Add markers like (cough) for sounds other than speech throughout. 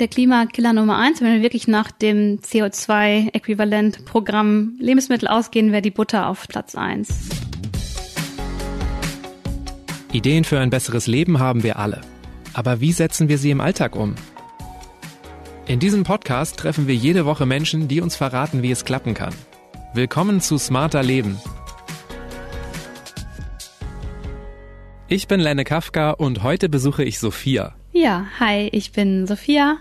der Klimakiller Nummer eins, wenn wir wirklich nach dem CO2-Äquivalent-Programm Lebensmittel ausgehen, wäre die Butter auf Platz eins. Ideen für ein besseres Leben haben wir alle. Aber wie setzen wir sie im Alltag um? In diesem Podcast treffen wir jede Woche Menschen, die uns verraten, wie es klappen kann. Willkommen zu Smarter Leben. Ich bin Lenne Kafka und heute besuche ich Sophia. Ja, hi, ich bin Sophia.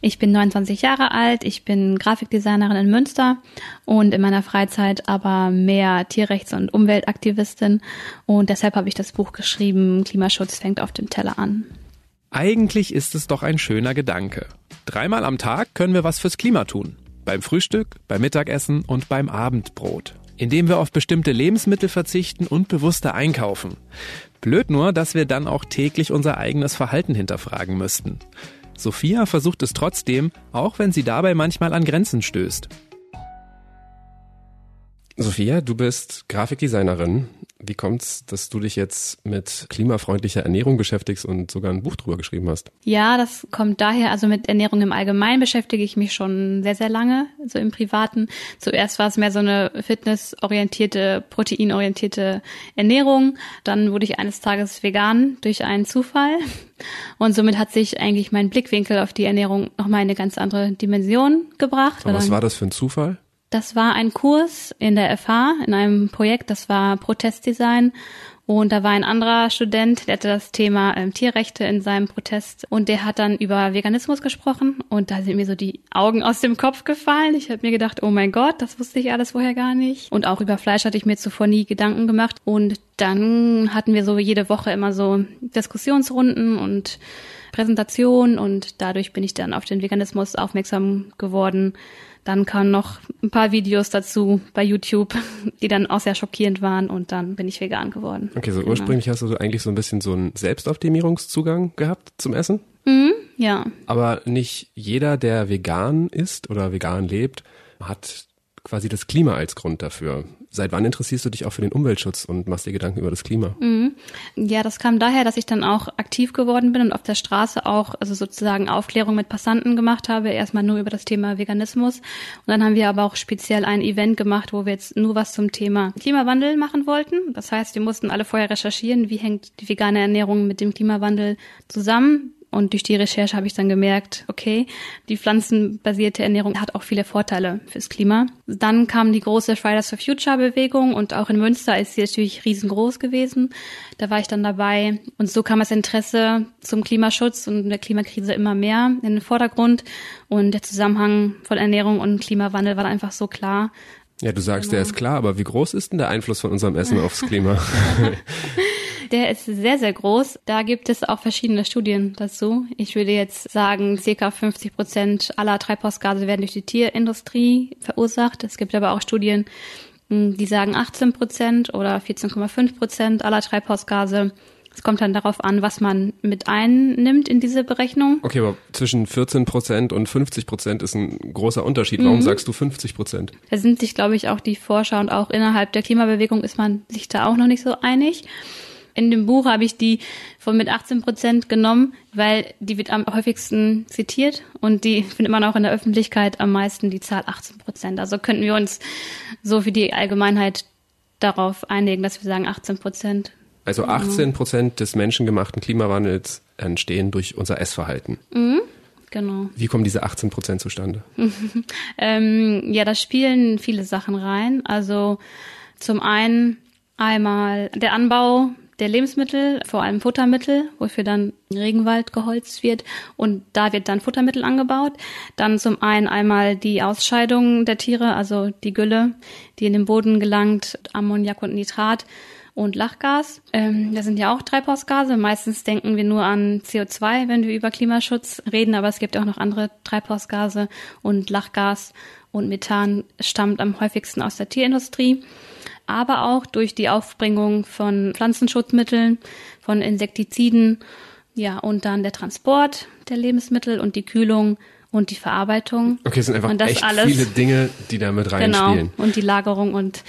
Ich bin 29 Jahre alt, ich bin Grafikdesignerin in Münster und in meiner Freizeit aber mehr Tierrechts- und Umweltaktivistin und deshalb habe ich das Buch geschrieben, Klimaschutz fängt auf dem Teller an. Eigentlich ist es doch ein schöner Gedanke. Dreimal am Tag können wir was fürs Klima tun. Beim Frühstück, beim Mittagessen und beim Abendbrot. Indem wir auf bestimmte Lebensmittel verzichten und bewusster einkaufen. Blöd nur, dass wir dann auch täglich unser eigenes Verhalten hinterfragen müssten. Sophia versucht es trotzdem, auch wenn sie dabei manchmal an Grenzen stößt. Sophia, du bist Grafikdesignerin. Wie kommt's, dass du dich jetzt mit klimafreundlicher Ernährung beschäftigst und sogar ein Buch drüber geschrieben hast? Ja, das kommt daher, also mit Ernährung im Allgemeinen beschäftige ich mich schon sehr, sehr lange, so im Privaten. Zuerst war es mehr so eine fitnessorientierte, proteinorientierte Ernährung. Dann wurde ich eines Tages vegan durch einen Zufall. Und somit hat sich eigentlich mein Blickwinkel auf die Ernährung nochmal eine ganz andere Dimension gebracht. Aber was war das für ein Zufall? Das war ein Kurs in der FH, in einem Projekt, das war Protestdesign. Und da war ein anderer Student, der hatte das Thema ähm, Tierrechte in seinem Protest und der hat dann über Veganismus gesprochen und da sind mir so die Augen aus dem Kopf gefallen. Ich habe mir gedacht, oh mein Gott, das wusste ich alles vorher gar nicht. Und auch über Fleisch hatte ich mir zuvor nie Gedanken gemacht. Und dann hatten wir so jede Woche immer so Diskussionsrunden und Präsentationen und dadurch bin ich dann auf den Veganismus aufmerksam geworden dann kamen noch ein paar Videos dazu bei YouTube, (laughs) die dann auch sehr schockierend waren und dann bin ich vegan geworden. Okay, so genau. ursprünglich hast du eigentlich so ein bisschen so einen Selbstoptimierungszugang gehabt zum Essen? Mhm, ja. Aber nicht jeder, der vegan ist oder vegan lebt, hat quasi das Klima als Grund dafür. Seit wann interessierst du dich auch für den Umweltschutz und machst dir Gedanken über das Klima? Mhm. Ja, das kam daher, dass ich dann auch aktiv geworden bin und auf der Straße auch, also sozusagen Aufklärung mit Passanten gemacht habe. Erstmal nur über das Thema Veganismus. Und dann haben wir aber auch speziell ein Event gemacht, wo wir jetzt nur was zum Thema Klimawandel machen wollten. Das heißt, wir mussten alle vorher recherchieren, wie hängt die vegane Ernährung mit dem Klimawandel zusammen und durch die Recherche habe ich dann gemerkt, okay, die pflanzenbasierte Ernährung hat auch viele Vorteile fürs Klima. Dann kam die große Fridays for Future Bewegung und auch in Münster ist sie natürlich riesengroß gewesen. Da war ich dann dabei und so kam das Interesse zum Klimaschutz und der Klimakrise immer mehr in den Vordergrund und der Zusammenhang von Ernährung und Klimawandel war einfach so klar. Ja, du sagst, genau. der ist klar, aber wie groß ist denn der Einfluss von unserem Essen aufs Klima? (laughs) Der ist sehr, sehr groß. Da gibt es auch verschiedene Studien dazu. Ich würde jetzt sagen, circa 50 Prozent aller Treibhausgase werden durch die Tierindustrie verursacht. Es gibt aber auch Studien, hm, die sagen 18 Prozent oder 14,5 Prozent aller Treibhausgase. Es kommt dann darauf an, was man mit einnimmt in diese Berechnung. Okay, aber zwischen 14 Prozent und 50 Prozent ist ein großer Unterschied. Warum mhm. sagst du 50 Prozent? Da sind sich, glaube ich, auch die Forscher und auch innerhalb der Klimabewegung ist man sich da auch noch nicht so einig. In dem Buch habe ich die von mit 18 Prozent genommen, weil die wird am häufigsten zitiert und die findet man auch in der Öffentlichkeit am meisten die Zahl 18 Prozent. Also könnten wir uns so für die Allgemeinheit darauf einigen, dass wir sagen 18 Prozent. Also 18 Prozent des menschengemachten Klimawandels entstehen durch unser Essverhalten. Mhm. Genau. Wie kommen diese 18 Prozent zustande? (laughs) ähm, ja, da spielen viele Sachen rein. Also zum einen einmal der Anbau der Lebensmittel, vor allem Futtermittel, wofür dann Regenwald geholzt wird und da wird dann Futtermittel angebaut. Dann zum einen einmal die Ausscheidung der Tiere, also die Gülle, die in den Boden gelangt, Ammoniak und Nitrat und Lachgas. Ähm, das sind ja auch Treibhausgase. Meistens denken wir nur an CO2, wenn wir über Klimaschutz reden, aber es gibt auch noch andere Treibhausgase und Lachgas und Methan stammt am häufigsten aus der Tierindustrie aber auch durch die Aufbringung von Pflanzenschutzmitteln, von Insektiziden, ja, und dann der Transport der Lebensmittel und die Kühlung und die Verarbeitung. Okay, es sind einfach echt alles, viele Dinge, die da mit reinspielen. Genau, und die Lagerung und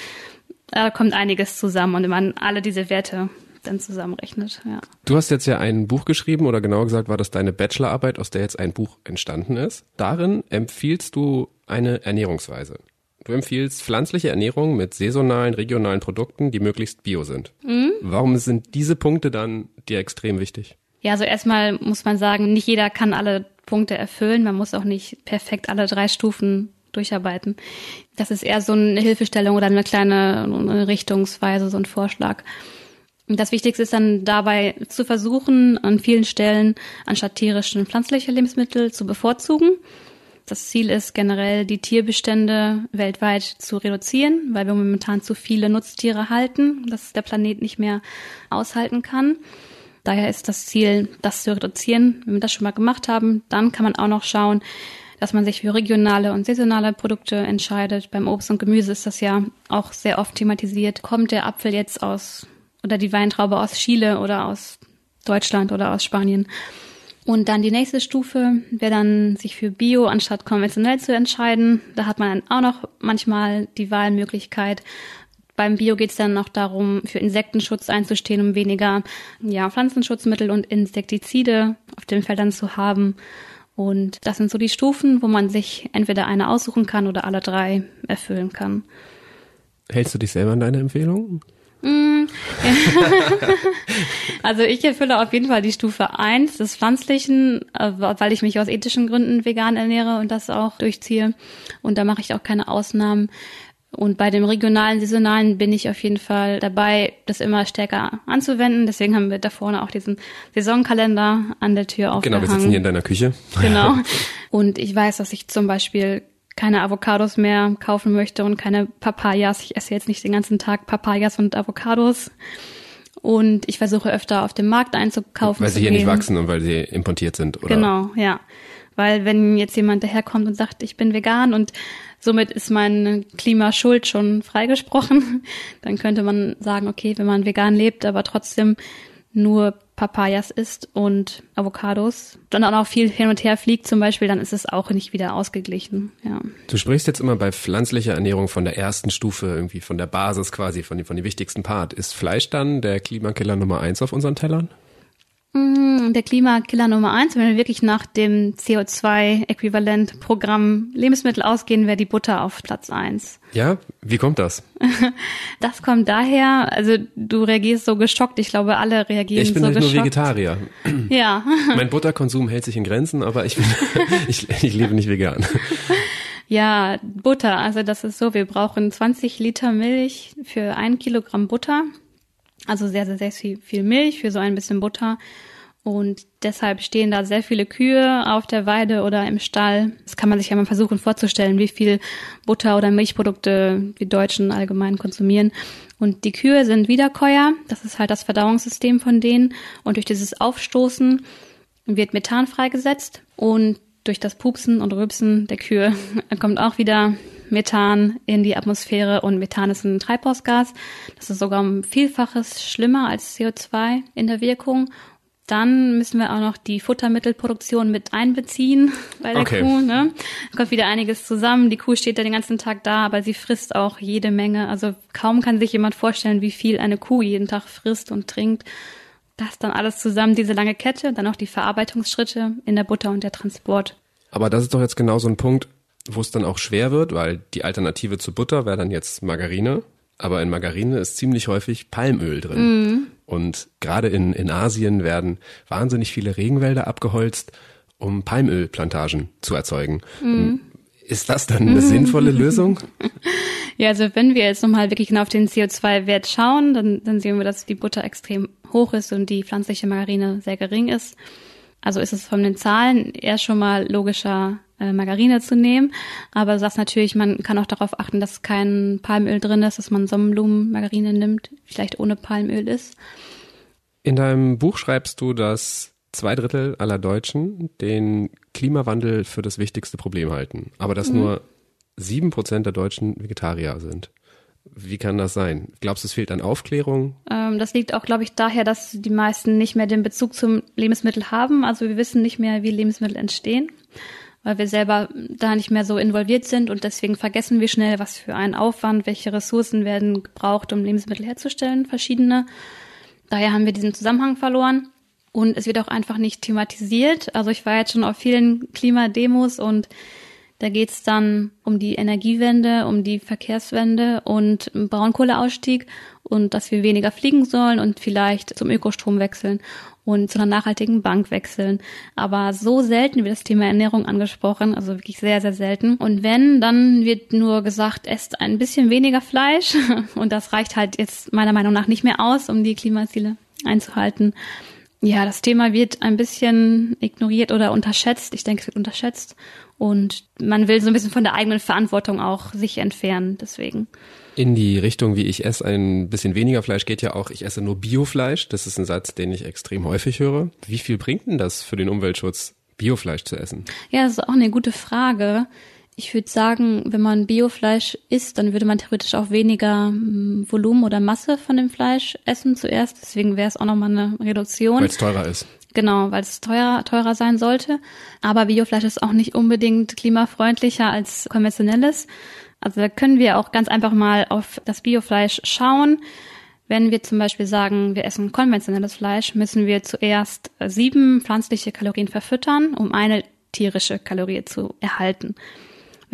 da kommt einiges zusammen und wenn man alle diese Werte dann zusammenrechnet. Ja. Du hast jetzt ja ein Buch geschrieben oder genauer gesagt war das deine Bachelorarbeit, aus der jetzt ein Buch entstanden ist. Darin empfiehlst du eine Ernährungsweise. Du empfiehlst pflanzliche Ernährung mit saisonalen, regionalen Produkten, die möglichst bio sind. Mhm. Warum sind diese Punkte dann dir extrem wichtig? Ja, also erstmal muss man sagen, nicht jeder kann alle Punkte erfüllen. Man muss auch nicht perfekt alle drei Stufen durcharbeiten. Das ist eher so eine Hilfestellung oder eine kleine Richtungsweise, so ein Vorschlag. Das Wichtigste ist dann dabei zu versuchen, an vielen Stellen anstatt tierische und pflanzliche Lebensmittel zu bevorzugen. Das Ziel ist generell, die Tierbestände weltweit zu reduzieren, weil wir momentan zu viele Nutztiere halten, dass der Planet nicht mehr aushalten kann. Daher ist das Ziel, das zu reduzieren. Wenn wir das schon mal gemacht haben, dann kann man auch noch schauen, dass man sich für regionale und saisonale Produkte entscheidet. Beim Obst und Gemüse ist das ja auch sehr oft thematisiert. Kommt der Apfel jetzt aus oder die Weintraube aus Chile oder aus Deutschland oder aus Spanien? Und dann die nächste Stufe wäre dann, sich für Bio anstatt konventionell zu entscheiden. Da hat man dann auch noch manchmal die Wahlmöglichkeit. Beim Bio geht es dann noch darum, für Insektenschutz einzustehen, um weniger ja, Pflanzenschutzmittel und Insektizide auf den Feldern zu haben. Und das sind so die Stufen, wo man sich entweder eine aussuchen kann oder alle drei erfüllen kann. Hältst du dich selber an deine Empfehlung? Mm. (laughs) also ich erfülle auf jeden Fall die Stufe eins des Pflanzlichen, äh, weil ich mich aus ethischen Gründen vegan ernähre und das auch durchziehe. Und da mache ich auch keine Ausnahmen. Und bei dem regionalen, saisonalen bin ich auf jeden Fall dabei, das immer stärker anzuwenden. Deswegen haben wir da vorne auch diesen Saisonkalender an der Tür aufgehangen. Genau, wir sitzen hier in deiner Küche. Genau. (laughs) Und ich weiß, dass ich zum Beispiel keine Avocados mehr kaufen möchte und keine Papayas. Ich esse jetzt nicht den ganzen Tag Papayas und Avocados. Und ich versuche öfter auf dem Markt einzukaufen. Weil sie hier nicht wachsen und weil sie importiert sind, oder? Genau, ja. Weil wenn jetzt jemand daherkommt und sagt, ich bin vegan und somit ist mein Klimaschuld schon freigesprochen, (laughs) dann könnte man sagen, okay, wenn man vegan lebt, aber trotzdem nur Papayas isst und Avocados, dann auch noch viel hin und her fliegt zum Beispiel, dann ist es auch nicht wieder ausgeglichen. Ja. Du sprichst jetzt immer bei pflanzlicher Ernährung von der ersten Stufe, irgendwie von der Basis quasi, von, von dem wichtigsten Part. Ist Fleisch dann der Klimakiller Nummer eins auf unseren Tellern? Mm, der Klimakiller Nummer eins, wenn wir wirklich nach dem CO2-Äquivalent-Programm Lebensmittel ausgehen, wäre die Butter auf Platz eins. Ja, wie kommt das? (laughs) Das kommt daher, also du reagierst so geschockt, ich glaube, alle reagieren so geschockt. Ich bin halt nur Vegetarier. Ja. (laughs) mein Butterkonsum hält sich in Grenzen, aber ich, bin, (laughs) ich, ich lebe nicht vegan. Ja, Butter, also das ist so, wir brauchen 20 Liter Milch für ein Kilogramm Butter. Also sehr, sehr, sehr viel, Milch für so ein bisschen Butter. Und deshalb stehen da sehr viele Kühe auf der Weide oder im Stall. Das kann man sich ja mal versuchen vorzustellen, wie viel Butter oder Milchprodukte die Deutschen allgemein konsumieren. Und die Kühe sind Wiederkäuer. Das ist halt das Verdauungssystem von denen. Und durch dieses Aufstoßen wird Methan freigesetzt. Und durch das Pupsen und Rübsen der Kühe (laughs) kommt auch wieder Methan in die Atmosphäre und Methan ist ein Treibhausgas. Das ist sogar um Vielfaches schlimmer als CO2 in der Wirkung. Dann müssen wir auch noch die Futtermittelproduktion mit einbeziehen (laughs) bei der okay. Kuh. Ne? Da kommt wieder einiges zusammen. Die Kuh steht da den ganzen Tag da, aber sie frisst auch jede Menge. Also kaum kann sich jemand vorstellen, wie viel eine Kuh jeden Tag frisst und trinkt. Das dann alles zusammen, diese lange Kette, dann auch die Verarbeitungsschritte in der Butter und der Transport. Aber das ist doch jetzt genau so ein Punkt, wo es dann auch schwer wird, weil die Alternative zu Butter wäre dann jetzt Margarine. Aber in Margarine ist ziemlich häufig Palmöl drin. Mm. Und gerade in, in Asien werden wahnsinnig viele Regenwälder abgeholzt, um Palmölplantagen zu erzeugen. Mm. Ist das dann eine (laughs) sinnvolle Lösung? Ja, also wenn wir jetzt nochmal wirklich genau auf den CO2-Wert schauen, dann, dann sehen wir, dass die Butter extrem hoch ist und die pflanzliche Margarine sehr gering ist. Also ist es von den Zahlen eher schon mal logischer, äh, Margarine zu nehmen. Aber du sagst natürlich, man kann auch darauf achten, dass kein Palmöl drin ist, dass man Sonnenblumenmargarine nimmt, vielleicht ohne Palmöl ist. In deinem Buch schreibst du, dass zwei Drittel aller Deutschen den Klimawandel für das wichtigste Problem halten, aber dass mhm. nur sieben Prozent der Deutschen Vegetarier sind. Wie kann das sein? Glaubst du, es fehlt an Aufklärung? Ähm, das liegt auch, glaube ich, daher, dass die meisten nicht mehr den Bezug zum Lebensmittel haben. Also wir wissen nicht mehr, wie Lebensmittel entstehen weil wir selber da nicht mehr so involviert sind und deswegen vergessen wir schnell, was für ein Aufwand, welche Ressourcen werden gebraucht, um Lebensmittel herzustellen, verschiedene. Daher haben wir diesen Zusammenhang verloren. Und es wird auch einfach nicht thematisiert. Also ich war jetzt schon auf vielen Klimademos und da geht's dann um die Energiewende, um die Verkehrswende und Braunkohleausstieg und dass wir weniger fliegen sollen und vielleicht zum Ökostrom wechseln und zu einer nachhaltigen Bank wechseln. Aber so selten wird das Thema Ernährung angesprochen, also wirklich sehr, sehr selten. Und wenn, dann wird nur gesagt, esst ein bisschen weniger Fleisch (laughs) und das reicht halt jetzt meiner Meinung nach nicht mehr aus, um die Klimaziele einzuhalten. Ja, das Thema wird ein bisschen ignoriert oder unterschätzt. Ich denke, es wird unterschätzt. Und man will so ein bisschen von der eigenen Verantwortung auch sich entfernen, deswegen. In die Richtung, wie ich esse, ein bisschen weniger Fleisch geht ja auch, ich esse nur Biofleisch. Das ist ein Satz, den ich extrem häufig höre. Wie viel bringt denn das für den Umweltschutz, Biofleisch zu essen? Ja, das ist auch eine gute Frage. Ich würde sagen, wenn man Biofleisch isst, dann würde man theoretisch auch weniger hm, Volumen oder Masse von dem Fleisch essen zuerst. Deswegen wäre es auch nochmal eine Reduktion. Weil es teurer ist. Genau, weil es teurer, teurer sein sollte. Aber Biofleisch ist auch nicht unbedingt klimafreundlicher als konventionelles. Also da können wir auch ganz einfach mal auf das Biofleisch schauen. Wenn wir zum Beispiel sagen, wir essen konventionelles Fleisch, müssen wir zuerst sieben pflanzliche Kalorien verfüttern, um eine tierische Kalorie zu erhalten.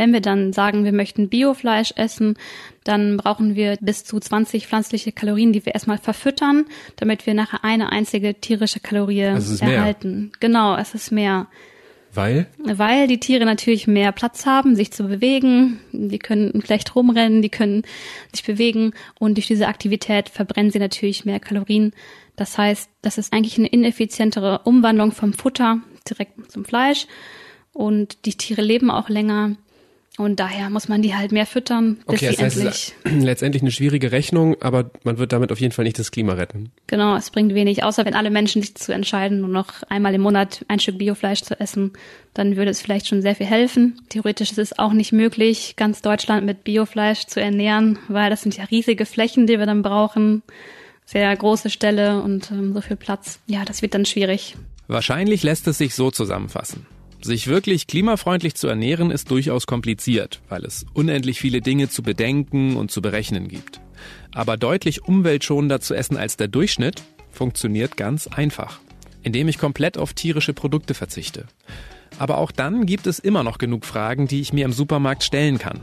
Wenn wir dann sagen, wir möchten Biofleisch essen, dann brauchen wir bis zu 20 pflanzliche Kalorien, die wir erstmal verfüttern, damit wir nachher eine einzige tierische Kalorie also erhalten. Mehr. Genau, es ist mehr. Weil? Weil die Tiere natürlich mehr Platz haben, sich zu bewegen. Die können vielleicht rumrennen, die können sich bewegen und durch diese Aktivität verbrennen sie natürlich mehr Kalorien. Das heißt, das ist eigentlich eine ineffizientere Umwandlung vom Futter direkt zum Fleisch und die Tiere leben auch länger. Und daher muss man die halt mehr füttern, bis okay, sie das heißt, endlich. (clears throat) letztendlich eine schwierige Rechnung, aber man wird damit auf jeden Fall nicht das Klima retten. Genau, es bringt wenig, außer wenn alle Menschen sich zu entscheiden, nur noch einmal im Monat ein Stück Biofleisch zu essen, dann würde es vielleicht schon sehr viel helfen. Theoretisch ist es auch nicht möglich, ganz Deutschland mit Biofleisch zu ernähren, weil das sind ja riesige Flächen, die wir dann brauchen. Sehr große Ställe und ähm, so viel Platz. Ja, das wird dann schwierig. Wahrscheinlich lässt es sich so zusammenfassen. Sich wirklich klimafreundlich zu ernähren ist durchaus kompliziert, weil es unendlich viele Dinge zu bedenken und zu berechnen gibt. Aber deutlich umweltschonender zu essen als der Durchschnitt funktioniert ganz einfach, indem ich komplett auf tierische Produkte verzichte. Aber auch dann gibt es immer noch genug Fragen, die ich mir im Supermarkt stellen kann.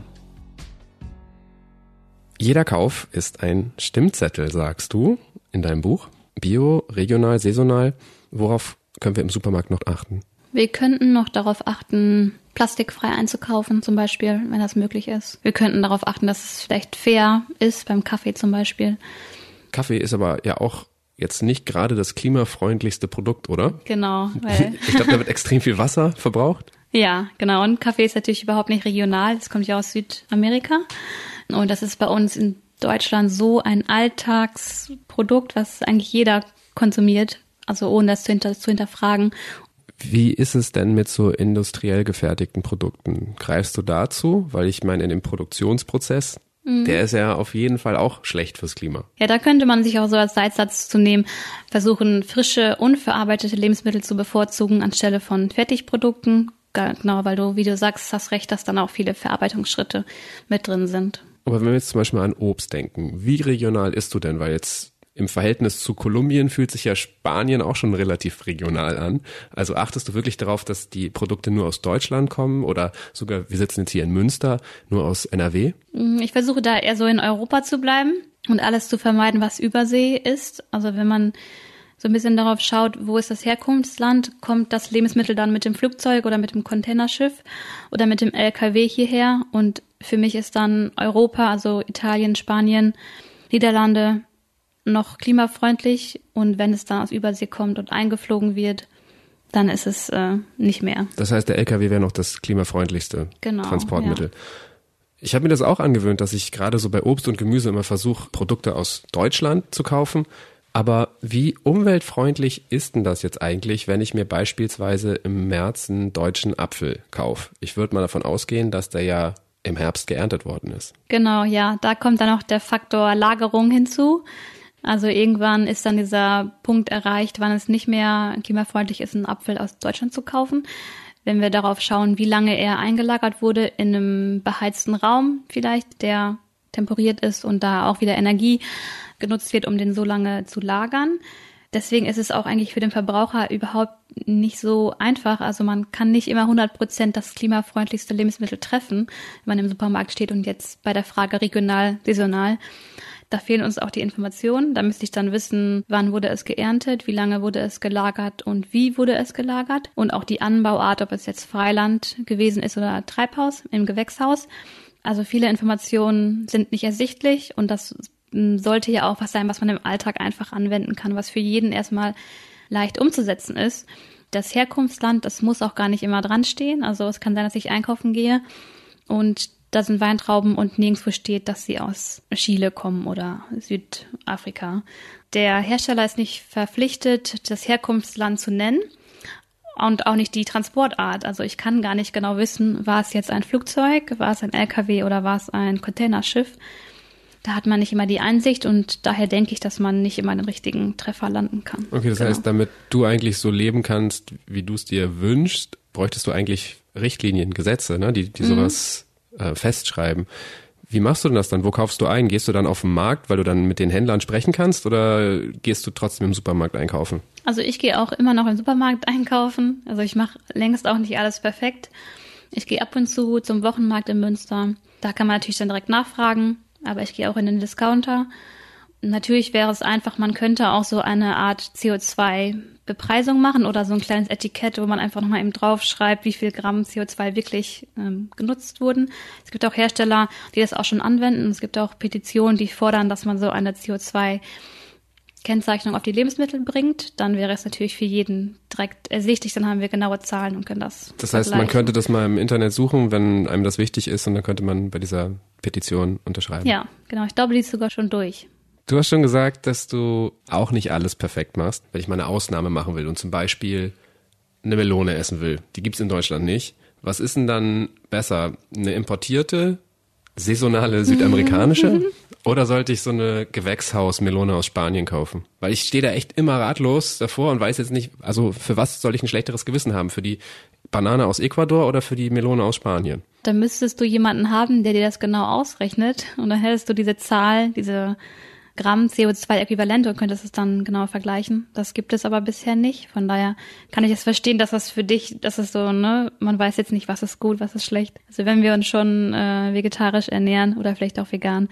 Jeder Kauf ist ein Stimmzettel, sagst du in deinem Buch. Bio, regional, saisonal. Worauf können wir im Supermarkt noch achten? Wir könnten noch darauf achten, plastikfrei einzukaufen, zum Beispiel, wenn das möglich ist. Wir könnten darauf achten, dass es vielleicht fair ist, beim Kaffee zum Beispiel. Kaffee ist aber ja auch jetzt nicht gerade das klimafreundlichste Produkt, oder? Genau. Weil (laughs) ich glaube, da wird extrem viel Wasser verbraucht. Ja, genau. Und Kaffee ist natürlich überhaupt nicht regional. Es kommt ja aus Südamerika. Und das ist bei uns in Deutschland so ein Alltagsprodukt, was eigentlich jeder konsumiert, also ohne das zu, hinter, zu hinterfragen. Wie ist es denn mit so industriell gefertigten Produkten? Greifst du dazu? Weil ich meine, in dem Produktionsprozess, mhm. der ist ja auf jeden Fall auch schlecht fürs Klima. Ja, da könnte man sich auch so als Leitsatz zu nehmen, versuchen, frische, unverarbeitete Lebensmittel zu bevorzugen anstelle von Fertigprodukten. Genau, weil du, wie du sagst, hast recht, dass dann auch viele Verarbeitungsschritte mit drin sind. Aber wenn wir jetzt zum Beispiel an Obst denken, wie regional isst du denn? Weil jetzt im Verhältnis zu Kolumbien fühlt sich ja Spanien auch schon relativ regional an. Also achtest du wirklich darauf, dass die Produkte nur aus Deutschland kommen oder sogar, wir sitzen jetzt hier in Münster, nur aus NRW? Mm, ich versuche da eher so in Europa zu bleiben und alles zu vermeiden, was Übersee ist. Also wenn man so ein bisschen darauf schaut, wo ist das Herkunftsland, kommt das Lebensmittel dann mit dem Flugzeug oder mit dem Containerschiff oder mit dem LKW hierher. Und für mich ist dann Europa, also Italien, Spanien, Niederlande, noch klimafreundlich und wenn es dann aus Übersee kommt und eingeflogen wird, dann ist es äh, nicht mehr. Das heißt, der LKW wäre noch das klimafreundlichste genau, Transportmittel. Ja. Ich habe mir das auch angewöhnt, dass ich gerade so bei Obst und Gemüse immer versuche, Produkte aus Deutschland zu kaufen. Aber wie umweltfreundlich ist denn das jetzt eigentlich, wenn ich mir beispielsweise im März einen deutschen Apfel kaufe? Ich würde mal davon ausgehen, dass der ja im Herbst geerntet worden ist. Genau, ja. Da kommt dann noch der Faktor Lagerung hinzu. Also irgendwann ist dann dieser Punkt erreicht, wann es nicht mehr klimafreundlich ist, einen Apfel aus Deutschland zu kaufen. Wenn wir darauf schauen, wie lange er eingelagert wurde in einem beheizten Raum vielleicht, der temperiert ist und da auch wieder Energie genutzt wird, um den so lange zu lagern. Deswegen ist es auch eigentlich für den Verbraucher überhaupt nicht so einfach. Also man kann nicht immer 100 Prozent das klimafreundlichste Lebensmittel treffen, wenn man im Supermarkt steht und jetzt bei der Frage regional, saisonal. Da fehlen uns auch die Informationen. Da müsste ich dann wissen, wann wurde es geerntet, wie lange wurde es gelagert und wie wurde es gelagert. Und auch die Anbauart, ob es jetzt Freiland gewesen ist oder Treibhaus im Gewächshaus. Also viele Informationen sind nicht ersichtlich und das sollte ja auch was sein, was man im Alltag einfach anwenden kann, was für jeden erstmal leicht umzusetzen ist. Das Herkunftsland, das muss auch gar nicht immer dran stehen. Also es kann sein, dass ich einkaufen gehe und da sind Weintrauben und nirgendwo steht, dass sie aus Chile kommen oder Südafrika. Der Hersteller ist nicht verpflichtet, das Herkunftsland zu nennen und auch nicht die Transportart. Also ich kann gar nicht genau wissen, war es jetzt ein Flugzeug, war es ein LKW oder war es ein Containerschiff da hat man nicht immer die Einsicht und daher denke ich, dass man nicht immer den richtigen Treffer landen kann. Okay, das genau. heißt, damit du eigentlich so leben kannst, wie du es dir wünschst, bräuchtest du eigentlich Richtlinien, Gesetze, ne, die, die mhm. sowas äh, festschreiben. Wie machst du denn das dann? Wo kaufst du ein? Gehst du dann auf den Markt, weil du dann mit den Händlern sprechen kannst oder gehst du trotzdem im Supermarkt einkaufen? Also ich gehe auch immer noch im Supermarkt einkaufen. Also ich mache längst auch nicht alles perfekt. Ich gehe ab und zu zum Wochenmarkt in Münster. Da kann man natürlich dann direkt nachfragen aber ich gehe auch in den Discounter. Natürlich wäre es einfach, man könnte auch so eine Art CO2-Bepreisung machen oder so ein kleines Etikett, wo man einfach nochmal eben draufschreibt, wie viel Gramm CO2 wirklich ähm, genutzt wurden. Es gibt auch Hersteller, die das auch schon anwenden. Es gibt auch Petitionen, die fordern, dass man so eine CO2 Kennzeichnung auf die Lebensmittel bringt, dann wäre es natürlich für jeden direkt ersichtlich, dann haben wir genaue Zahlen und können das. Das heißt, man könnte das mal im Internet suchen, wenn einem das wichtig ist und dann könnte man bei dieser Petition unterschreiben. Ja, genau. Ich glaube, die ist sogar schon durch. Du hast schon gesagt, dass du auch nicht alles perfekt machst, wenn ich mal eine Ausnahme machen will und zum Beispiel eine Melone essen will. Die gibt's in Deutschland nicht. Was ist denn dann besser? Eine importierte, saisonale südamerikanische (laughs) Oder sollte ich so eine Gewächshausmelone aus Spanien kaufen? Weil ich stehe da echt immer ratlos davor und weiß jetzt nicht, also für was soll ich ein schlechteres Gewissen haben? Für die Banane aus Ecuador oder für die Melone aus Spanien? Da müsstest du jemanden haben, der dir das genau ausrechnet und dann hättest du diese Zahl, diese Gramm CO2-Äquivalente und könntest es dann genau vergleichen. Das gibt es aber bisher nicht. Von daher kann ich es verstehen, dass das für dich, dass es so, ne, man weiß jetzt nicht, was ist gut, was ist schlecht. Also wenn wir uns schon äh, vegetarisch ernähren oder vielleicht auch vegan,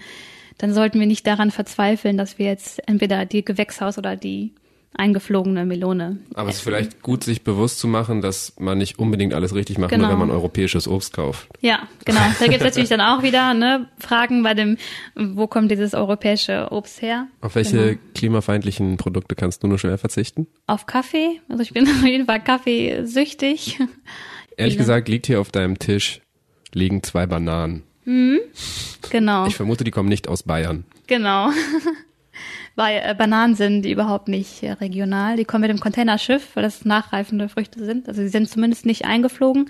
dann sollten wir nicht daran verzweifeln, dass wir jetzt entweder die Gewächshaus oder die eingeflogene Melone. Aber es ist vielleicht gut, sich bewusst zu machen, dass man nicht unbedingt alles richtig macht, genau. nur wenn man europäisches Obst kauft. Ja, genau. Da gibt es natürlich dann auch wieder ne, Fragen bei dem, wo kommt dieses europäische Obst her? Auf welche genau. klimafeindlichen Produkte kannst du nur schwer verzichten? Auf Kaffee. Also ich bin (laughs) auf jeden Fall kaffeesüchtig. Ehrlich gesagt liegt hier auf deinem Tisch liegen zwei Bananen. Mhm. Genau. Ich vermute, die kommen nicht aus Bayern. Genau. (laughs) Weil äh, Bananen sind die überhaupt nicht äh, regional. Die kommen mit dem Containerschiff, weil das nachreifende Früchte sind. Also sie sind zumindest nicht eingeflogen.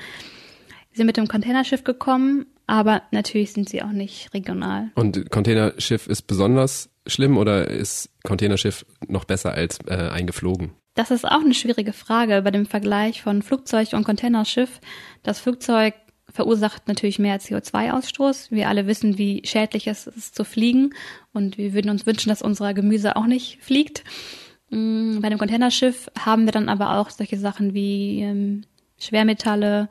Sie sind mit dem Containerschiff gekommen, aber natürlich sind sie auch nicht regional. Und Containerschiff ist besonders schlimm oder ist Containerschiff noch besser als äh, eingeflogen? Das ist auch eine schwierige Frage bei dem Vergleich von Flugzeug und Containerschiff. Das Flugzeug verursacht natürlich mehr CO2-Ausstoß. Wir alle wissen, wie schädlich es ist zu fliegen und wir würden uns wünschen, dass unser Gemüse auch nicht fliegt. Mm, bei dem Containerschiff haben wir dann aber auch solche Sachen wie ähm, Schwermetalle,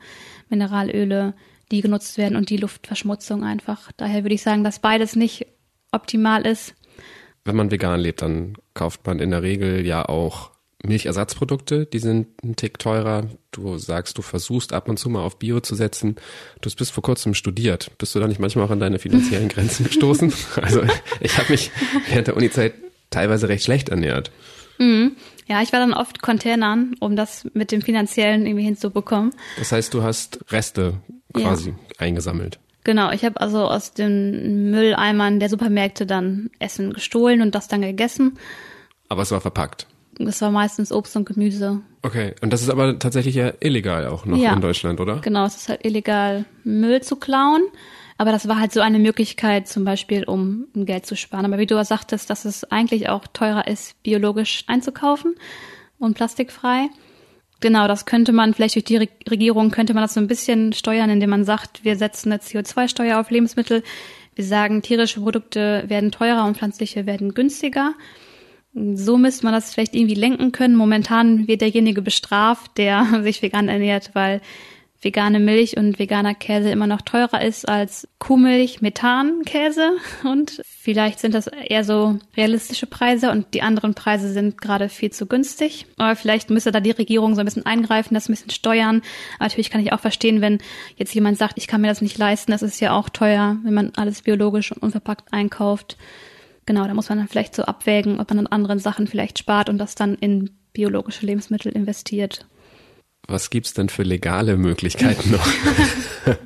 Mineralöle, die genutzt werden und die Luftverschmutzung einfach. Daher würde ich sagen, dass beides nicht optimal ist. Wenn man vegan lebt, dann kauft man in der Regel ja auch Milchersatzprodukte, die sind ein Tick teurer. Du sagst, du versuchst ab und zu mal auf Bio zu setzen. Du bist vor kurzem studiert. Bist du da nicht manchmal auch an deine finanziellen Grenzen (laughs) gestoßen? Also ich habe mich während der Unizeit teilweise recht schlecht ernährt. Mhm. Ja, ich war dann oft Containern, um das mit dem finanziellen irgendwie hinzubekommen. Das heißt, du hast Reste quasi ja. eingesammelt. Genau, ich habe also aus den Mülleimern der Supermärkte dann Essen gestohlen und das dann gegessen. Aber es war verpackt. Das war meistens Obst und Gemüse. Okay, und das ist aber tatsächlich ja illegal auch noch ja. in Deutschland, oder? Genau, es ist halt illegal, Müll zu klauen. Aber das war halt so eine Möglichkeit, zum Beispiel, um Geld zu sparen. Aber wie du sagtest, dass es eigentlich auch teurer ist, biologisch einzukaufen und plastikfrei. Genau, das könnte man vielleicht durch die Regierung könnte man das so ein bisschen steuern, indem man sagt, wir setzen eine CO2-Steuer auf Lebensmittel. Wir sagen, tierische Produkte werden teurer und pflanzliche werden günstiger. So müsste man das vielleicht irgendwie lenken können. Momentan wird derjenige bestraft, der (laughs) sich vegan ernährt, weil vegane Milch und veganer Käse immer noch teurer ist als Kuhmilch, Methankäse und vielleicht sind das eher so realistische Preise und die anderen Preise sind gerade viel zu günstig. Aber vielleicht müsste da die Regierung so ein bisschen eingreifen, das ein bisschen steuern. Aber natürlich kann ich auch verstehen, wenn jetzt jemand sagt, ich kann mir das nicht leisten, das ist ja auch teuer, wenn man alles biologisch und unverpackt einkauft. Genau, da muss man dann vielleicht so abwägen, ob man an anderen Sachen vielleicht spart und das dann in biologische Lebensmittel investiert. Was gibt's denn für legale Möglichkeiten noch? (laughs)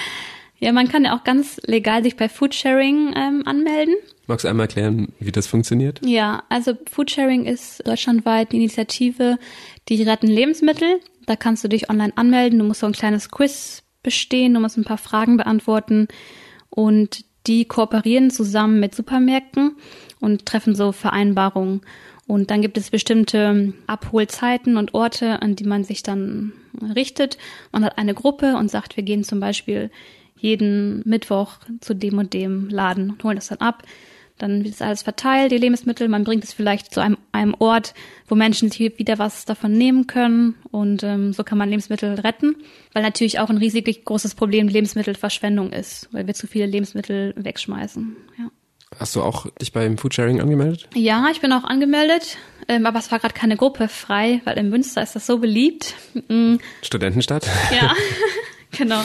(laughs) ja, man kann ja auch ganz legal sich bei Foodsharing ähm, anmelden. Magst du einmal erklären, wie das funktioniert? Ja, also Foodsharing ist deutschlandweit die Initiative, die retten Lebensmittel. Da kannst du dich online anmelden. Du musst so ein kleines Quiz bestehen, du musst ein paar Fragen beantworten und die kooperieren zusammen mit Supermärkten und treffen so Vereinbarungen. Und dann gibt es bestimmte Abholzeiten und Orte, an die man sich dann richtet. Man hat eine Gruppe und sagt, wir gehen zum Beispiel jeden Mittwoch zu dem und dem Laden und holen das dann ab. Dann wird es alles verteilt, die Lebensmittel. Man bringt es vielleicht zu einem, einem Ort, wo Menschen sich wieder was davon nehmen können. Und ähm, so kann man Lebensmittel retten. Weil natürlich auch ein riesig großes Problem Lebensmittelverschwendung ist, weil wir zu viele Lebensmittel wegschmeißen. Ja. Hast du auch dich beim Foodsharing angemeldet? Ja, ich bin auch angemeldet, ähm, aber es war gerade keine Gruppe frei, weil in Münster ist das so beliebt. Mhm. Studentenstadt? Ja, (laughs) (laughs) genau.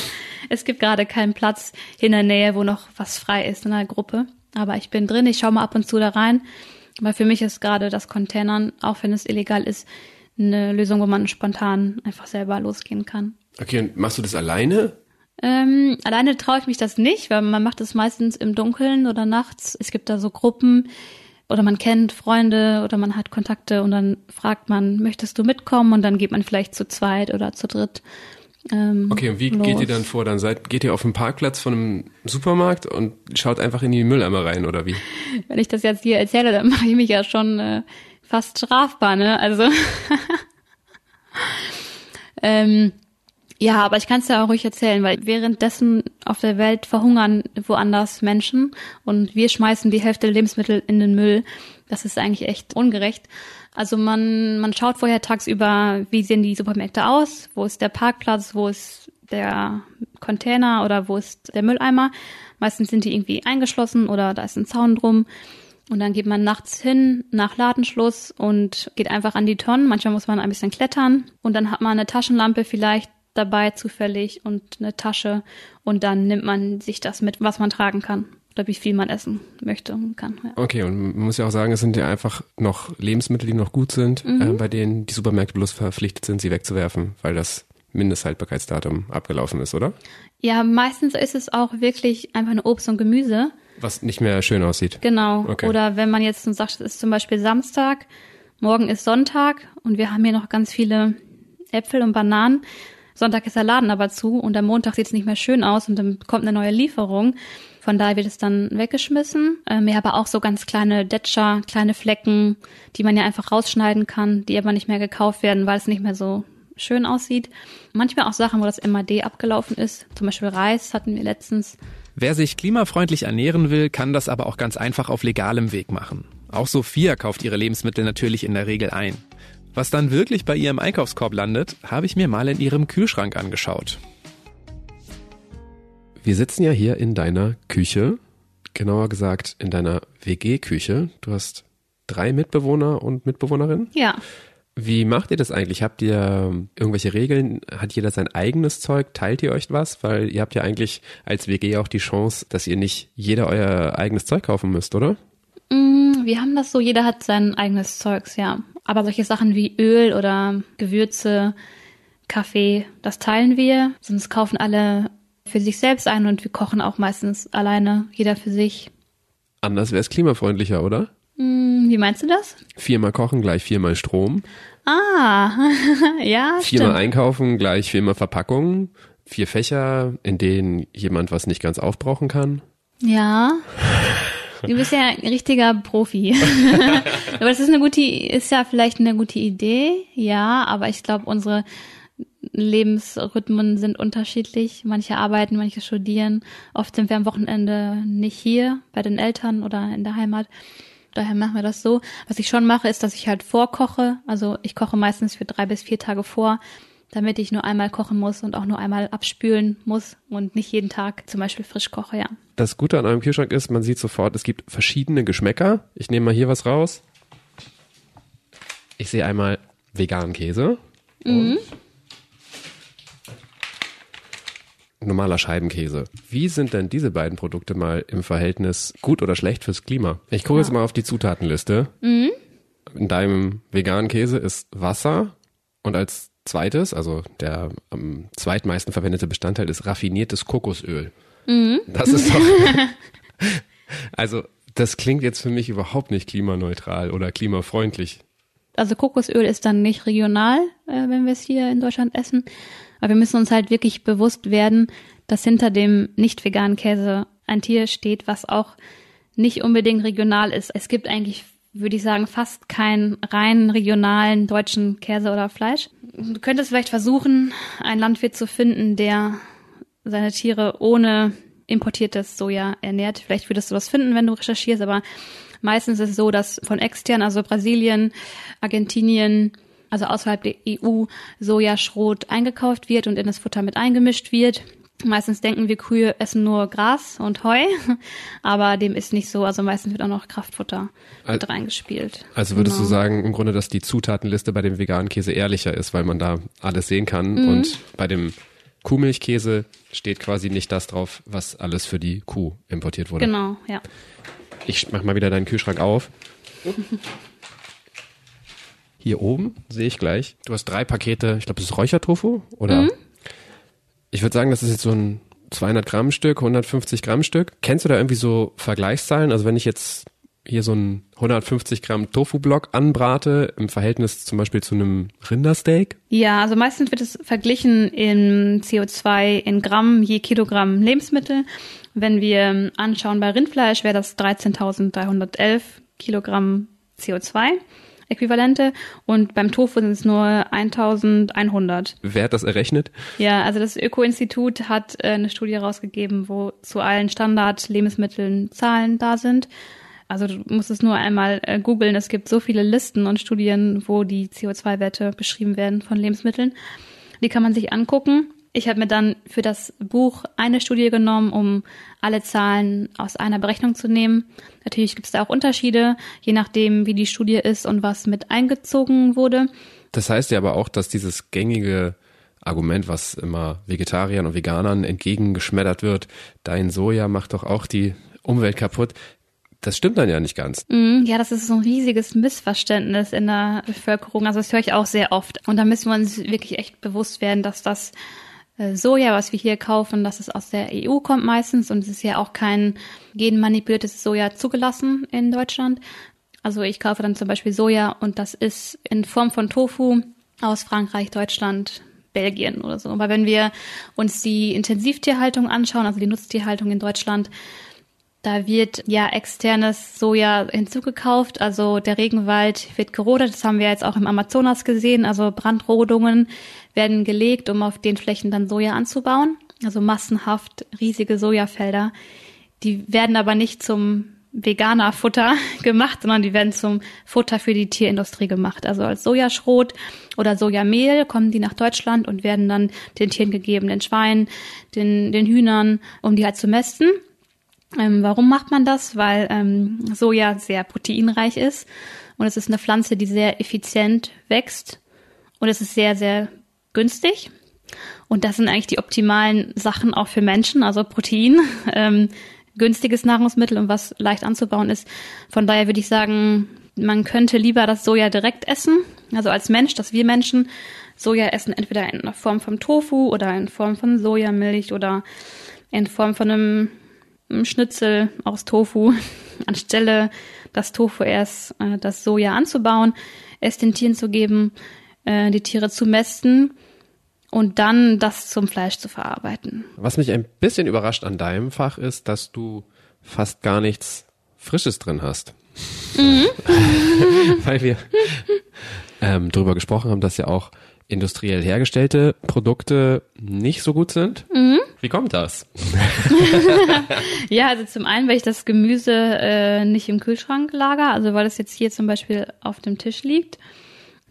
Es gibt gerade keinen Platz in der Nähe, wo noch was frei ist in der Gruppe. Aber ich bin drin, ich schaue mal ab und zu da rein. Weil für mich ist gerade das Containern, auch wenn es illegal ist, eine Lösung, wo man spontan einfach selber losgehen kann. Okay, und machst du das alleine? Ähm, alleine traue ich mich das nicht, weil man macht es meistens im Dunkeln oder nachts. Es gibt da so Gruppen oder man kennt Freunde oder man hat Kontakte und dann fragt man, möchtest du mitkommen? Und dann geht man vielleicht zu zweit oder zu dritt. Ähm, okay, und wie los. geht ihr dann vor? Dann seid, geht ihr auf den Parkplatz von einem Supermarkt und schaut einfach in die Mülleimer rein oder wie? Wenn ich das jetzt hier erzähle, dann (laughs) mache ich mich ja schon äh, fast strafbar, ne? Also (laughs) ähm, ja, aber ich kann es ja auch ruhig erzählen, weil währenddessen auf der Welt verhungern woanders Menschen und wir schmeißen die Hälfte der Lebensmittel in den Müll. Das ist eigentlich echt ungerecht. Also man, man schaut vorher tagsüber, wie sehen die Supermärkte aus, wo ist der Parkplatz, wo ist der Container oder wo ist der Mülleimer. Meistens sind die irgendwie eingeschlossen oder da ist ein Zaun drum. Und dann geht man nachts hin nach Ladenschluss und geht einfach an die Tonnen. Manchmal muss man ein bisschen klettern und dann hat man eine Taschenlampe vielleicht dabei zufällig und eine Tasche und dann nimmt man sich das mit, was man tragen kann oder wie viel man essen möchte und kann. Ja. Okay, und man muss ja auch sagen, es sind ja einfach noch Lebensmittel, die noch gut sind, mhm. äh, bei denen die Supermärkte bloß verpflichtet sind, sie wegzuwerfen, weil das Mindesthaltbarkeitsdatum abgelaufen ist, oder? Ja, meistens ist es auch wirklich einfach nur Obst und Gemüse. Was nicht mehr schön aussieht. Genau. Okay. Oder wenn man jetzt sagt, es ist zum Beispiel Samstag, morgen ist Sonntag und wir haben hier noch ganz viele Äpfel und Bananen, Sonntag ist der Laden aber zu und am Montag sieht es nicht mehr schön aus und dann kommt eine neue Lieferung. Von daher wird es dann weggeschmissen. Ähm, ja, aber auch so ganz kleine Detscher, kleine Flecken, die man ja einfach rausschneiden kann, die aber nicht mehr gekauft werden, weil es nicht mehr so schön aussieht. Manchmal auch Sachen, wo das MAD abgelaufen ist. Zum Beispiel Reis hatten wir letztens. Wer sich klimafreundlich ernähren will, kann das aber auch ganz einfach auf legalem Weg machen. Auch Sophia kauft ihre Lebensmittel natürlich in der Regel ein. Was dann wirklich bei ihr im Einkaufskorb landet, habe ich mir mal in ihrem Kühlschrank angeschaut. Wir sitzen ja hier in deiner Küche, genauer gesagt in deiner WG-Küche. Du hast drei Mitbewohner und Mitbewohnerinnen? Ja. Wie macht ihr das eigentlich? Habt ihr irgendwelche Regeln? Hat jeder sein eigenes Zeug? Teilt ihr euch was? Weil ihr habt ja eigentlich als WG auch die Chance, dass ihr nicht jeder euer eigenes Zeug kaufen müsst, oder? Mm, wir haben das so, jeder hat sein eigenes Zeugs, ja. Aber solche Sachen wie Öl oder Gewürze, Kaffee, das teilen wir. Sonst kaufen alle für sich selbst ein und wir kochen auch meistens alleine, jeder für sich. Anders wäre es klimafreundlicher, oder? Hm, wie meinst du das? Viermal kochen gleich viermal Strom. Ah, (laughs) ja. Viermal stimmt. einkaufen gleich viermal Verpackung. Vier Fächer, in denen jemand was nicht ganz aufbrauchen kann. Ja. (laughs) Du bist ja ein richtiger Profi. (laughs) aber das ist eine gute, ist ja vielleicht eine gute Idee, ja, aber ich glaube, unsere Lebensrhythmen sind unterschiedlich. Manche arbeiten, manche studieren. Oft sind wir am Wochenende nicht hier bei den Eltern oder in der Heimat. Daher machen wir das so. Was ich schon mache, ist, dass ich halt vorkoche. Also ich koche meistens für drei bis vier Tage vor, damit ich nur einmal kochen muss und auch nur einmal abspülen muss und nicht jeden Tag zum Beispiel frisch koche, ja. Das Gute an eurem Kühlschrank ist, man sieht sofort, es gibt verschiedene Geschmäcker. Ich nehme mal hier was raus. Ich sehe einmal veganen Käse. Mhm. normaler Scheibenkäse. Wie sind denn diese beiden Produkte mal im Verhältnis gut oder schlecht fürs Klima? Ich gucke ja. jetzt mal auf die Zutatenliste. Mhm. In deinem veganen Käse ist Wasser und als zweites, also der am zweitmeisten verwendete Bestandteil ist raffiniertes Kokosöl. Mhm. Das ist doch. (laughs) also, das klingt jetzt für mich überhaupt nicht klimaneutral oder klimafreundlich. Also Kokosöl ist dann nicht regional, äh, wenn wir es hier in Deutschland essen. Aber wir müssen uns halt wirklich bewusst werden, dass hinter dem nicht veganen Käse ein Tier steht, was auch nicht unbedingt regional ist. Es gibt eigentlich, würde ich sagen, fast keinen rein regionalen deutschen Käse oder Fleisch. Du könntest vielleicht versuchen, einen Landwirt zu finden, der seine Tiere ohne importiertes Soja ernährt. Vielleicht würdest du das finden, wenn du recherchierst, aber meistens ist es so, dass von extern, also Brasilien, Argentinien, also außerhalb der EU, Sojaschrot eingekauft wird und in das Futter mit eingemischt wird. Meistens denken wir, Kühe essen nur Gras und Heu, (laughs) aber dem ist nicht so. Also meistens wird auch noch Kraftfutter mit reingespielt. Also würdest genau. du sagen, im Grunde, dass die Zutatenliste bei dem veganen Käse ehrlicher ist, weil man da alles sehen kann mhm. und bei dem Kuhmilchkäse steht quasi nicht das drauf, was alles für die Kuh importiert wurde. Genau, ja. Ich mach mal wieder deinen Kühlschrank auf. (laughs) Hier oben sehe ich gleich. Du hast drei Pakete, ich glaube, das ist Räuchertofu oder? Mhm. Ich würde sagen, das ist jetzt so ein 200 Gramm Stück, 150 Gramm Stück. Kennst du da irgendwie so Vergleichszahlen? Also wenn ich jetzt hier so ein 150 Gramm Tofu-Block anbrate im Verhältnis zum Beispiel zu einem Rindersteak? Ja, also meistens wird es verglichen in CO2 in Gramm je Kilogramm Lebensmittel. Wenn wir anschauen bei Rindfleisch wäre das 13.311 Kilogramm CO2. Äquivalente und beim Tofu sind es nur 1100. Wer hat das errechnet? Ja, also das Öko-Institut hat äh, eine Studie rausgegeben, wo zu allen Standard-Lebensmitteln Zahlen da sind. Also du musst es nur einmal äh, googeln. Es gibt so viele Listen und Studien, wo die CO2-Werte beschrieben werden von Lebensmitteln. Die kann man sich angucken. Ich habe mir dann für das Buch eine Studie genommen, um alle Zahlen aus einer Berechnung zu nehmen. Natürlich gibt es da auch Unterschiede, je nachdem, wie die Studie ist und was mit eingezogen wurde. Das heißt ja aber auch, dass dieses gängige Argument, was immer Vegetariern und Veganern entgegengeschmettert wird, dein Soja macht doch auch die Umwelt kaputt. Das stimmt dann ja nicht ganz. Mm, ja, das ist so ein riesiges Missverständnis in der Bevölkerung. Also das höre ich auch sehr oft. Und da müssen wir uns wirklich echt bewusst werden, dass das Soja, was wir hier kaufen, dass es aus der EU kommt meistens und es ist ja auch kein genmanipuliertes Soja zugelassen in Deutschland. Also ich kaufe dann zum Beispiel Soja und das ist in Form von Tofu aus Frankreich, Deutschland, Belgien oder so. Aber wenn wir uns die Intensivtierhaltung anschauen, also die Nutztierhaltung in Deutschland, da wird ja externes Soja hinzugekauft. Also der Regenwald wird gerodet. Das haben wir jetzt auch im Amazonas gesehen. Also Brandrodungen werden gelegt, um auf den Flächen dann Soja anzubauen. Also massenhaft riesige Sojafelder. Die werden aber nicht zum veganer Futter (laughs) gemacht, sondern die werden zum Futter für die Tierindustrie gemacht. Also als Sojaschrot oder Sojamehl kommen die nach Deutschland und werden dann den Tieren gegeben, den Schweinen, den, den Hühnern, um die halt zu mästen. Ähm, warum macht man das? Weil ähm, Soja sehr proteinreich ist und es ist eine Pflanze, die sehr effizient wächst und es ist sehr, sehr günstig. Und das sind eigentlich die optimalen Sachen auch für Menschen, also Protein, (laughs) ähm, günstiges Nahrungsmittel und was leicht anzubauen ist. Von daher würde ich sagen, man könnte lieber das Soja direkt essen, also als Mensch, dass wir Menschen Soja essen, entweder in Form von Tofu oder in Form von Sojamilch oder in Form von einem Schnitzel aus Tofu, (laughs) anstelle das Tofu erst äh, das Soja anzubauen, es den Tieren zu geben, äh, die Tiere zu mästen und dann das zum Fleisch zu verarbeiten. Was mich ein bisschen überrascht an deinem Fach ist, dass du fast gar nichts Frisches drin hast. Mhm. (laughs) Weil wir ähm, darüber gesprochen haben, dass ja auch industriell hergestellte Produkte nicht so gut sind. Mhm. Wie kommt das? (laughs) ja, also zum einen, weil ich das Gemüse äh, nicht im Kühlschrank lager, also weil es jetzt hier zum Beispiel auf dem Tisch liegt.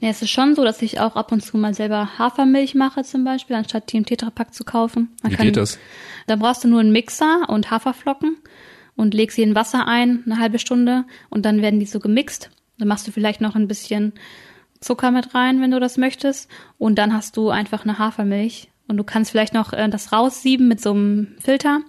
Ja, es ist schon so, dass ich auch ab und zu mal selber Hafermilch mache zum Beispiel, anstatt die im Tetrapack zu kaufen. Man Wie kann, geht das? Da brauchst du nur einen Mixer und Haferflocken und legst sie in Wasser ein, eine halbe Stunde und dann werden die so gemixt. Dann machst du vielleicht noch ein bisschen Zucker mit rein, wenn du das möchtest. Und dann hast du einfach eine Hafermilch. Und du kannst vielleicht noch äh, das raussieben mit so einem Filter.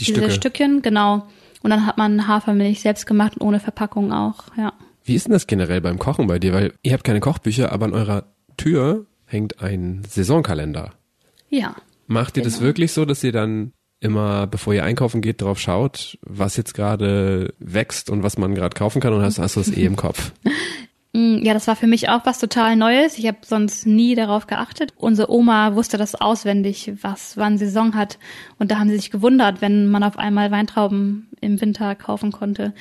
Die Diese Stücke. Stückchen, genau. Und dann hat man Hafermilch selbst gemacht und ohne Verpackung auch, ja. Wie ist denn das generell beim Kochen bei dir? Weil ihr habt keine Kochbücher, aber an eurer Tür hängt ein Saisonkalender. Ja. Macht ihr genau. das wirklich so, dass ihr dann immer, bevor ihr einkaufen geht, drauf schaut, was jetzt gerade wächst und was man gerade kaufen kann und hast, hast du das eh im Kopf? (laughs) Mm, ja, das war für mich auch was total Neues. Ich habe sonst nie darauf geachtet. Unsere Oma wusste das auswendig, was wann Saison hat. Und da haben sie sich gewundert, wenn man auf einmal Weintrauben im Winter kaufen konnte.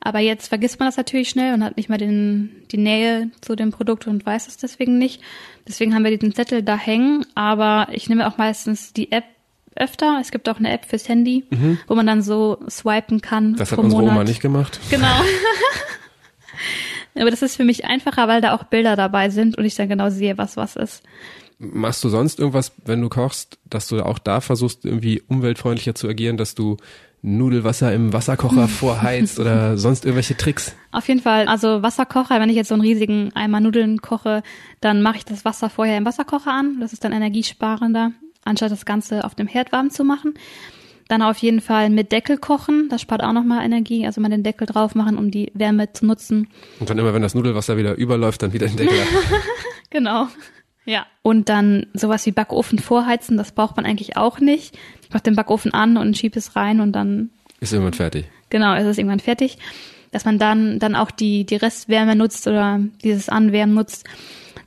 Aber jetzt vergisst man das natürlich schnell und hat nicht mehr den, die Nähe zu dem Produkt und weiß es deswegen nicht. Deswegen haben wir diesen Zettel da hängen. Aber ich nehme auch meistens die App öfter. Es gibt auch eine App fürs Handy, mhm. wo man dann so swipen kann. Das hat unsere Monat. Oma nicht gemacht. Genau. (laughs) Aber das ist für mich einfacher, weil da auch Bilder dabei sind und ich dann genau sehe, was was ist. Machst du sonst irgendwas, wenn du kochst, dass du auch da versuchst, irgendwie umweltfreundlicher zu agieren, dass du Nudelwasser im Wasserkocher (laughs) vorheizt oder sonst irgendwelche Tricks? Auf jeden Fall. Also Wasserkocher, wenn ich jetzt so einen riesigen Eimer Nudeln koche, dann mache ich das Wasser vorher im Wasserkocher an. Das ist dann energiesparender, anstatt das Ganze auf dem Herd warm zu machen. Dann auf jeden Fall mit Deckel kochen. Das spart auch nochmal Energie. Also mal den Deckel drauf machen, um die Wärme zu nutzen. Und dann immer, wenn das Nudelwasser wieder überläuft, dann wieder den Deckel. (laughs) genau. Ja. Und dann sowas wie Backofen vorheizen, das braucht man eigentlich auch nicht. Ich mach den Backofen an und schieb es rein und dann. Ist irgendwann fertig. Genau, ist es irgendwann fertig. Dass man dann, dann auch die, die Restwärme nutzt oder dieses Anwärmen nutzt.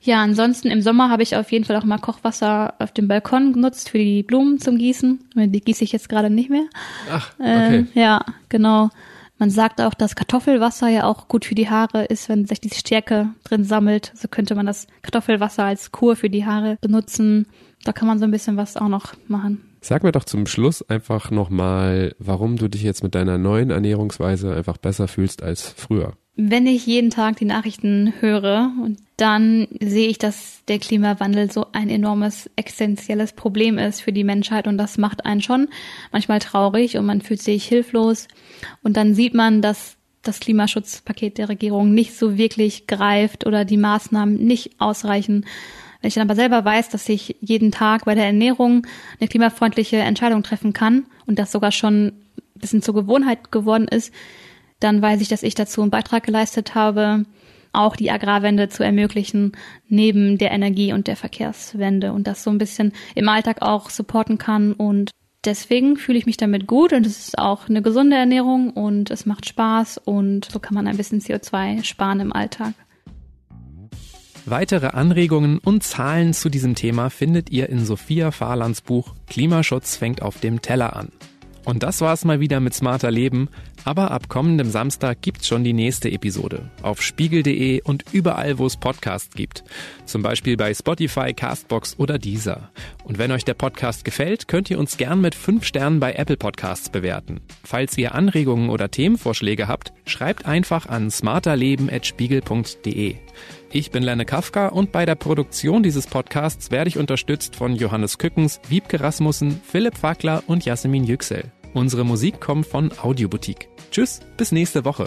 Ja, ansonsten im Sommer habe ich auf jeden Fall auch mal Kochwasser auf dem Balkon genutzt für die Blumen zum Gießen. Die gieße ich jetzt gerade nicht mehr. Ach, okay. Äh, ja, genau. Man sagt auch, dass Kartoffelwasser ja auch gut für die Haare ist, wenn sich die Stärke drin sammelt. So könnte man das Kartoffelwasser als Kur für die Haare benutzen. Da kann man so ein bisschen was auch noch machen. Sag mir doch zum Schluss einfach nochmal, warum du dich jetzt mit deiner neuen Ernährungsweise einfach besser fühlst als früher. Wenn ich jeden Tag die Nachrichten höre, dann sehe ich, dass der Klimawandel so ein enormes existenzielles Problem ist für die Menschheit und das macht einen schon manchmal traurig und man fühlt sich hilflos und dann sieht man, dass das Klimaschutzpaket der Regierung nicht so wirklich greift oder die Maßnahmen nicht ausreichen. Wenn ich dann aber selber weiß, dass ich jeden Tag bei der Ernährung eine klimafreundliche Entscheidung treffen kann und das sogar schon ein bisschen zur Gewohnheit geworden ist, dann weiß ich, dass ich dazu einen Beitrag geleistet habe, auch die Agrarwende zu ermöglichen, neben der Energie- und der Verkehrswende und das so ein bisschen im Alltag auch supporten kann. Und deswegen fühle ich mich damit gut und es ist auch eine gesunde Ernährung und es macht Spaß und so kann man ein bisschen CO2 sparen im Alltag. Weitere Anregungen und Zahlen zu diesem Thema findet ihr in Sophia Fahrlands Buch Klimaschutz fängt auf dem Teller an. Und das war's mal wieder mit Smarter Leben. Aber ab kommendem Samstag gibt's schon die nächste Episode. Auf spiegel.de und überall, wo es Podcasts gibt. Zum Beispiel bei Spotify, Castbox oder Deezer. Und wenn euch der Podcast gefällt, könnt ihr uns gern mit 5 Sternen bei Apple Podcasts bewerten. Falls ihr Anregungen oder Themenvorschläge habt, schreibt einfach an smarterleben.spiegel.de. Ich bin Lenne Kafka und bei der Produktion dieses Podcasts werde ich unterstützt von Johannes Kückens, Wiebke Rasmussen, Philipp Fackler und Jasmin Yüksel. Unsere Musik kommt von Audioboutique. Tschüss, bis nächste Woche.